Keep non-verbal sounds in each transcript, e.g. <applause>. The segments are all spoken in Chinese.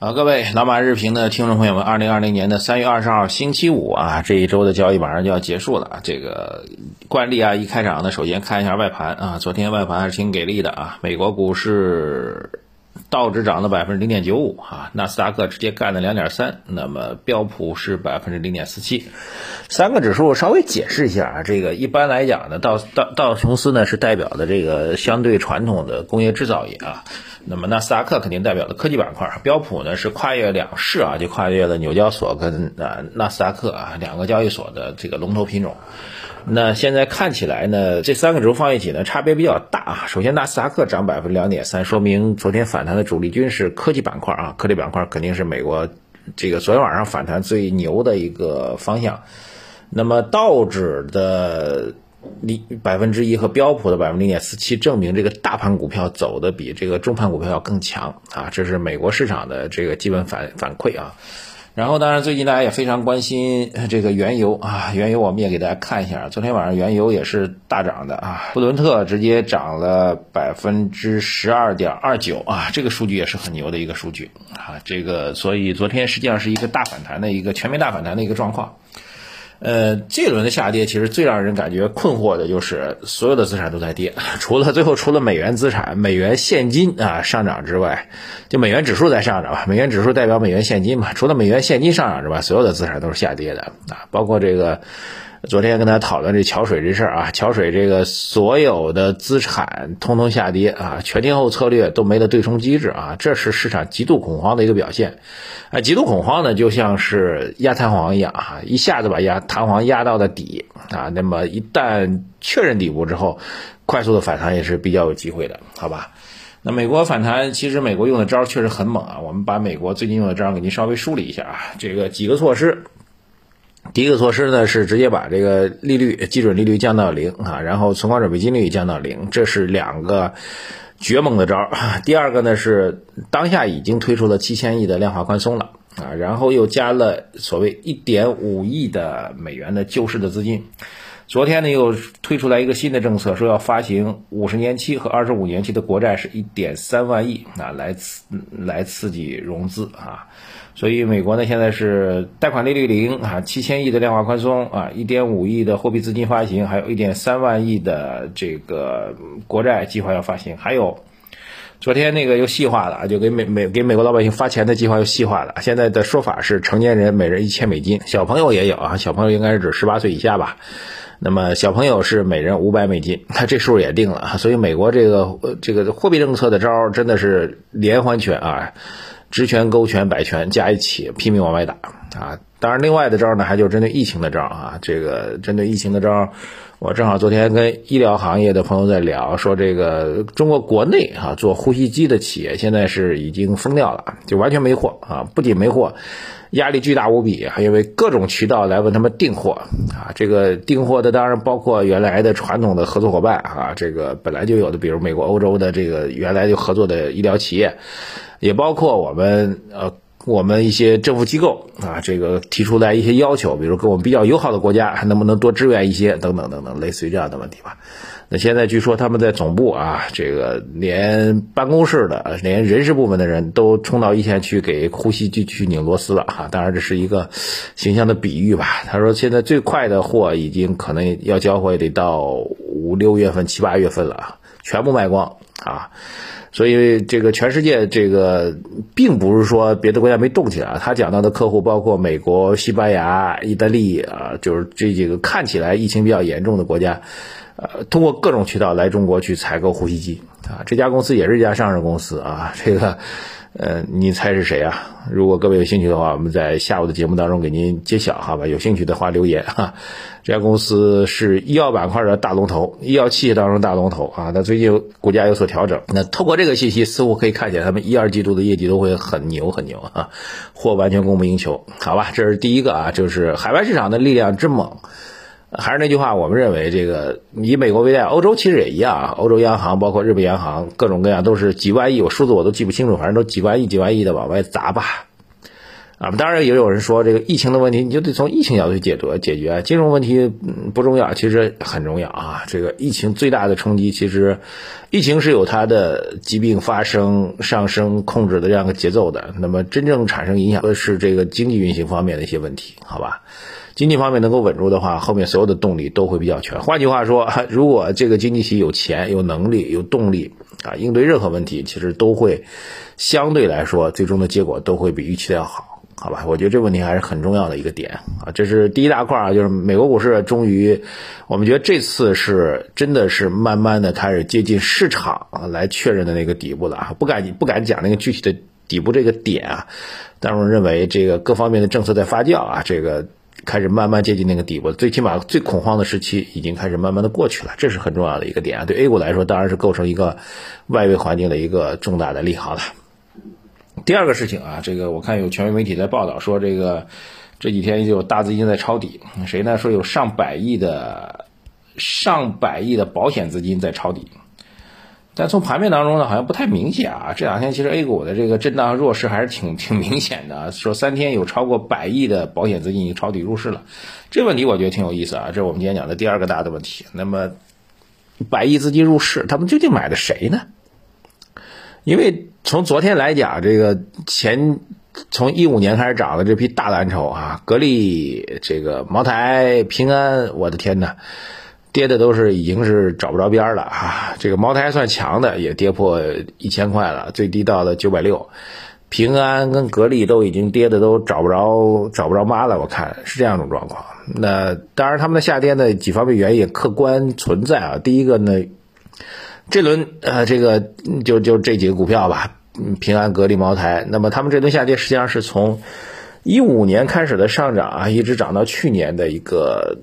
好，各位老马日评的听众朋友们，二零二零年的三月二十号星期五啊，这一周的交易马上就要结束了。这个惯例啊，一开场呢，首先看一下外盘啊，昨天外盘还是挺给力的啊，美国股市。道指涨了百分之零点九五啊，纳斯达克直接干了两点三，那么标普是百分之零点四七，三个指数稍微解释一下啊，这个一般来讲呢，道道道琼斯呢是代表的这个相对传统的工业制造业啊，那么纳斯达克肯定代表的科技板块，标普呢是跨越两市啊，就跨越了纽交所跟啊纳斯达克啊两个交易所的这个龙头品种。那现在看起来呢，这三个指数放一起呢，差别比较大啊。首先，纳斯达克涨百分之两点三，说明昨天反弹的主力军是科技板块啊，科技板块肯定是美国这个昨天晚上反弹最牛的一个方向。那么道指的零百分之一和标普的百分之零点四七，证明这个大盘股票走的比这个中盘股票要更强啊，这是美国市场的这个基本反反馈啊。然后，当然，最近大家也非常关心这个原油啊，原油我们也给大家看一下，昨天晚上原油也是大涨的啊，布伦特直接涨了百分之十二点二九啊，这个数据也是很牛的一个数据啊，这个所以昨天实际上是一个大反弹的一个全面大反弹的一个状况。呃，这轮的下跌其实最让人感觉困惑的就是所有的资产都在跌，<laughs> 除了最后除了美元资产、美元现金啊上涨之外，就美元指数在上涨吧，美元指数代表美元现金嘛，除了美元现金上涨之外，所有的资产都是下跌的啊，包括这个。昨天跟他讨论这桥水这事儿啊，桥水这个所有的资产通通下跌啊，全天候策略都没了对冲机制啊，这是市场极度恐慌的一个表现。啊，极度恐慌呢，就像是压弹簧一样啊，一下子把压弹簧压到了底啊，那么一旦确认底部之后，快速的反弹也是比较有机会的，好吧？那美国反弹，其实美国用的招确实很猛啊，我们把美国最近用的招给您稍微梳理一下啊，这个几个措施。第一个措施呢是直接把这个利率基准利率降到零啊，然后存款准备金率降到零，这是两个绝猛的招儿。第二个呢是当下已经推出了七千亿的量化宽松了啊，然后又加了所谓一点五亿的美元的救市的资金。昨天呢又推出来一个新的政策，说要发行五十年期和二十五年期的国债，是一点三万亿啊，来刺来刺激融资啊。所以美国呢现在是贷款利率零啊，七千亿的量化宽松啊，一点五亿的货币资金发行，还有一点三万亿的这个国债计划要发行，还有昨天那个又细化了，就给美美给美国老百姓发钱的计划又细化了。现在的说法是成年人每人一千美金，小朋友也有啊，小朋友应该是指十八岁以下吧。那么小朋友是每人五百美金，他这数也定了，所以美国这个这个货币政策的招真的是连环拳啊，直拳、勾拳、摆拳加一起拼命往外打啊！当然，另外的招呢，还就是针对疫情的招啊，这个针对疫情的招，我正好昨天跟医疗行业的朋友在聊，说这个中国国内啊做呼吸机的企业现在是已经疯掉了，就完全没货啊，不仅没货。压力巨大无比，还因为各种渠道来问他们订货啊，这个订货的当然包括原来的传统的合作伙伴啊，这个本来就有的，比如美国、欧洲的这个原来就合作的医疗企业，也包括我们呃我们一些政府机构啊，这个提出来一些要求，比如跟我们比较友好的国家还能不能多支援一些等等等等，类似于这样的问题吧。那现在据说他们在总部啊，这个连办公室的、连人事部门的人都冲到一线去给呼吸机去拧螺丝了哈。当然这是一个形象的比喻吧。他说现在最快的货已经可能要交货，得到五六月份、七八月份了，全部卖光啊。所以这个全世界这个并不是说别的国家没动起来，他讲到的客户包括美国、西班牙、意大利啊，就是这几个看起来疫情比较严重的国家。呃，通过各种渠道来中国去采购呼吸机啊，这家公司也是一家上市公司啊。这个，呃，你猜是谁啊？如果各位有兴趣的话，我们在下午的节目当中给您揭晓，好吧？有兴趣的话留言哈。这家公司是医药板块的大龙头，医药器械当中大龙头啊。那最近股价有所调整，那透过这个信息，似乎可以看起来他们一二季度的业绩都会很牛很牛啊，货完全供不应求，好吧？这是第一个啊，就是海外市场的力量之猛。还是那句话，我们认为这个以美国为代表，欧洲其实也一样啊。欧洲央行包括日本央行，各种各样都是几万亿，我数字我都记不清楚，反正都几万亿、几万亿的往外砸吧。啊，当然也有人说这个疫情的问题，你就得从疫情角度去解决解决，金融问题不重要，其实很重要啊。这个疫情最大的冲击，其实疫情是有它的疾病发生、上升、控制的这样个节奏的。那么真正产生影响的是这个经济运行方面的一些问题，好吧？经济方面能够稳住的话，后面所有的动力都会比较全。换句话说，<laughs> 如果这个经济体有钱、有能力、有动力啊，应对任何问题，其实都会相对来说，最终的结果都会比预期的要好。好吧，我觉得这问题还是很重要的一个点啊，这是第一大块啊，就是美国股市终于，我们觉得这次是真的是慢慢的开始接近市场来确认的那个底部了啊，不敢不敢讲那个具体的底部这个点啊，但是我认为这个各方面的政策在发酵啊，这个开始慢慢接近那个底部，最起码最恐慌的时期已经开始慢慢的过去了，这是很重要的一个点啊，对 A 股来说当然是构成一个外围环境的一个重大的利好了。第二个事情啊，这个我看有权威媒体在报道说，这个这几天有大资金在抄底，谁呢？说有上百亿的上百亿的保险资金在抄底，但从盘面当中呢，好像不太明显啊。这两天其实 A 股的这个震荡弱势还是挺 <laughs> 挺明显的，说三天有超过百亿的保险资金已经抄底入市了。这问题我觉得挺有意思啊，这是我们今天讲的第二个大的问题。那么百亿资金入市，他们究竟买的谁呢？因为从昨天来讲，这个前从一五年开始涨的这批大蓝筹啊，格力、这个茅台、平安，我的天呐，跌的都是已经是找不着边了啊！这个茅台算强的，也跌破一千块了，最低到了九百六。平安跟格力都已经跌的都找不着找不着妈了，我看是这样一种状况。那当然，他们的下跌呢，几方面原因客观存在啊。第一个呢。这轮呃，这个就就这几个股票吧，平安、格力、茅台。那么他们这轮下跌实际上是从一五年开始的上涨啊，一直涨到去年的一个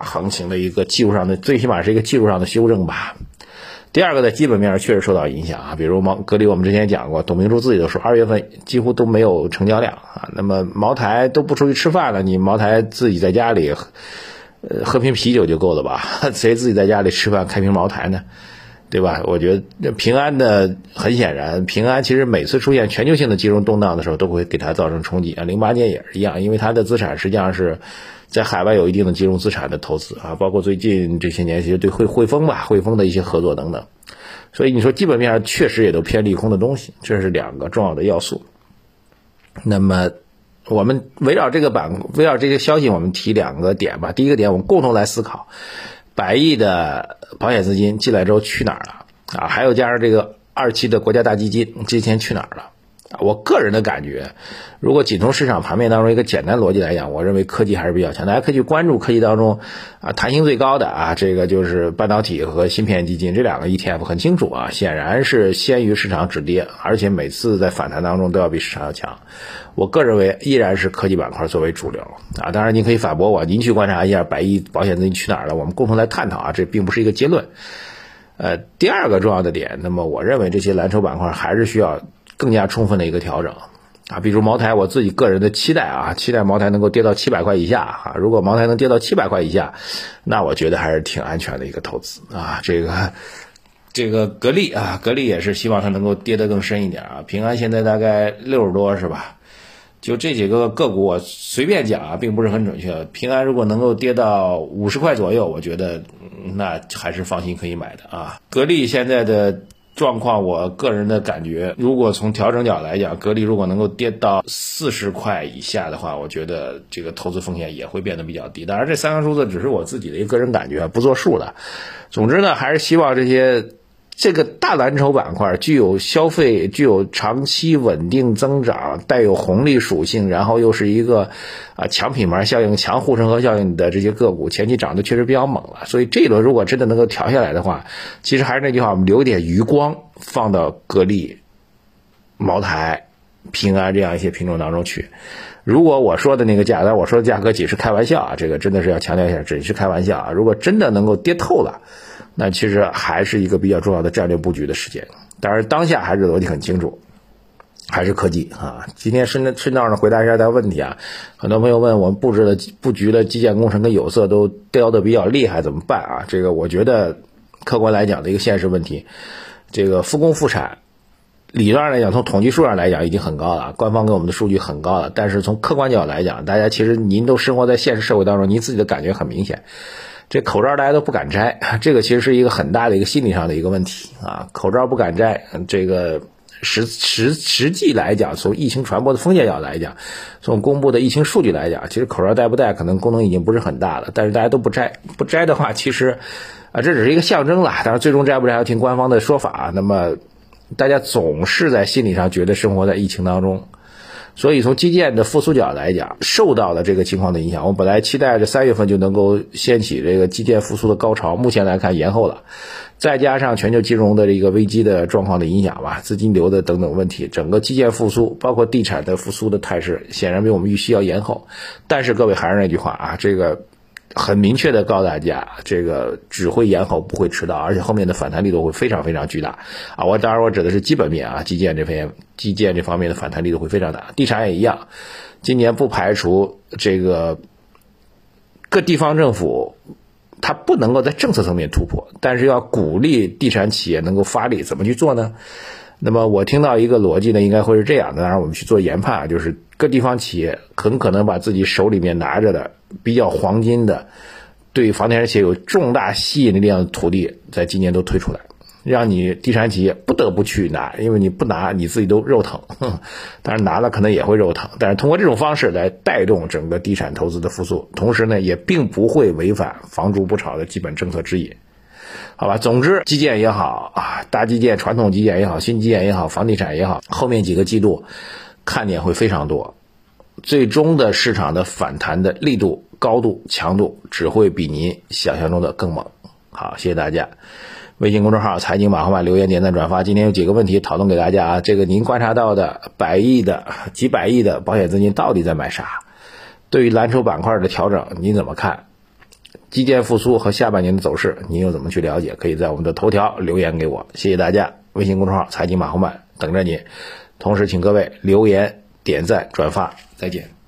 行情的一个技术上的，最起码是一个技术上的修正吧。第二个呢，基本面上确实受到影响啊，比如茅格力，我们之前讲过，董明珠自己都说，二月份几乎都没有成交量啊。那么茅台都不出去吃饭了，你茅台自己在家里。呃，喝瓶啤酒就够了吧？<laughs> 谁自己在家里吃饭开瓶茅台呢？对吧？我觉得平安的很显然，平安其实每次出现全球性的金融动荡的时候，都会给它造成冲击啊。零八年也是一样，因为它的资产实际上是在海外有一定的金融资产的投资啊，包括最近这些年其实对汇汇丰吧，汇丰的一些合作等等。所以你说基本面上确实也都偏利空的东西，这是两个重要的要素。那么。我们围绕这个板，围绕这些消息，我们提两个点吧。第一个点，我们共同来思考，百亿的保险资金进来之后去哪儿了啊？还有加上这个二期的国家大基金，这些钱去哪儿了？我个人的感觉，如果仅从市场盘面当中一个简单逻辑来讲，我认为科技还是比较强。大家可以去关注科技当中啊，弹性最高的啊，这个就是半导体和芯片基金这两个 ETF 很清楚啊，显然是先于市场止跌，而且每次在反弹当中都要比市场要强。我个人认为依然是科技板块作为主流啊。当然您可以反驳我，您去观察一下百亿保险资金去哪儿了，我们共同来探讨啊，这并不是一个结论。呃，第二个重要的点，那么我认为这些蓝筹板块还是需要。更加充分的一个调整啊，比如茅台，我自己个人的期待啊，期待茅台能够跌到七百块以下啊。如果茅台能跌到七百块以下，那我觉得还是挺安全的一个投资啊。这个这个格力啊，格力也是希望它能够跌得更深一点啊。平安现在大概六十多是吧？就这几个个股，我随便讲啊，并不是很准确。平安如果能够跌到五十块左右，我觉得那还是放心可以买的啊。格力现在的。状况，我个人的感觉，如果从调整角来讲，格力如果能够跌到四十块以下的话，我觉得这个投资风险也会变得比较低。当然，这三个数字只是我自己的一个个人感觉，不作数的。总之呢，还是希望这些。这个大蓝筹板块具有消费、具有长期稳定增长、带有红利属性，然后又是一个啊强品牌效应、强护城河效应的这些个股，前期涨得确实比较猛了。所以这一轮如果真的能够调下来的话，其实还是那句话，我们留一点余光放到格力、茅台、平安这样一些品种当中去。如果我说的那个价，但我说的价格仅是开玩笑啊，这个真的是要强调一下，只是开玩笑啊。如果真的能够跌透了。那其实还是一个比较重要的战略布局的时间，当然当下还是逻辑很清楚，还是科技啊。今天顺顺道呢回答一下大家问题啊，很多朋友问我们布置的布局的基建工程跟有色都掉的比较厉害，怎么办啊？这个我觉得客观来讲的一个现实问题，这个复工复产理论上来讲，从统计数上来讲已经很高了，官方给我们的数据很高了。但是从客观角度来讲，大家其实您都生活在现实社会当中，您自己的感觉很明显，这口罩大家都不敢摘，这个其实是一个很大的一个心理上的一个问题啊。口罩不敢摘，这个实实实际来讲，从疫情传播的风险角度来讲，从公布的疫情数据来讲，其实口罩戴不戴可能功能已经不是很大了。但是大家都不摘，不摘的话，其实啊，这只是一个象征了。但是最终摘不摘要听官方的说法。那么。大家总是在心理上觉得生活在疫情当中，所以从基建的复苏角来讲，受到了这个情况的影响。我本来期待着三月份就能够掀起这个基建复苏的高潮，目前来看延后了。再加上全球金融的这个危机的状况的影响吧，资金流的等等问题，整个基建复苏，包括地产的复苏的态势，显然比我们预期要延后。但是各位还是那句话啊，这个。很明确的告诉大家，这个只会延后，不会迟到，而且后面的反弹力度会非常非常巨大啊！我当然我指的是基本面啊，基建这方面，基建这方面的反弹力度会非常大，地产也一样。今年不排除这个各地方政府，它不能够在政策层面突破，但是要鼓励地产企业能够发力，怎么去做呢？那么我听到一个逻辑呢，应该会是这样的，当然我们去做研判啊，就是各地方企业很可能把自己手里面拿着的比较黄金的，对房地产企业有重大吸引力量的土地，在今年都推出来，让你地产企业不得不去拿，因为你不拿你自己都肉疼，<laughs> 但是拿了可能也会肉疼，但是通过这种方式来带动整个地产投资的复苏，同时呢，也并不会违反房住不炒的基本政策指引。好吧，总之基建也好啊，大基建、传统基建也好，新基建也好，房地产也好，后面几个季度看点会非常多，最终的市场的反弹的力度、高度、强度只会比您想象中的更猛。好，谢谢大家。微信公众号“财经马后曼”留言、点赞、转发。今天有几个问题讨论给大家啊，这个您观察到的百亿的、几百亿的保险资金到底在买啥？对于蓝筹板块的调整，你怎么看？基建复苏和下半年的走势，您又怎么去了解？可以在我们的头条留言给我，谢谢大家。微信公众号“财经马后曼”等着你，同时请各位留言、点赞、转发，再见。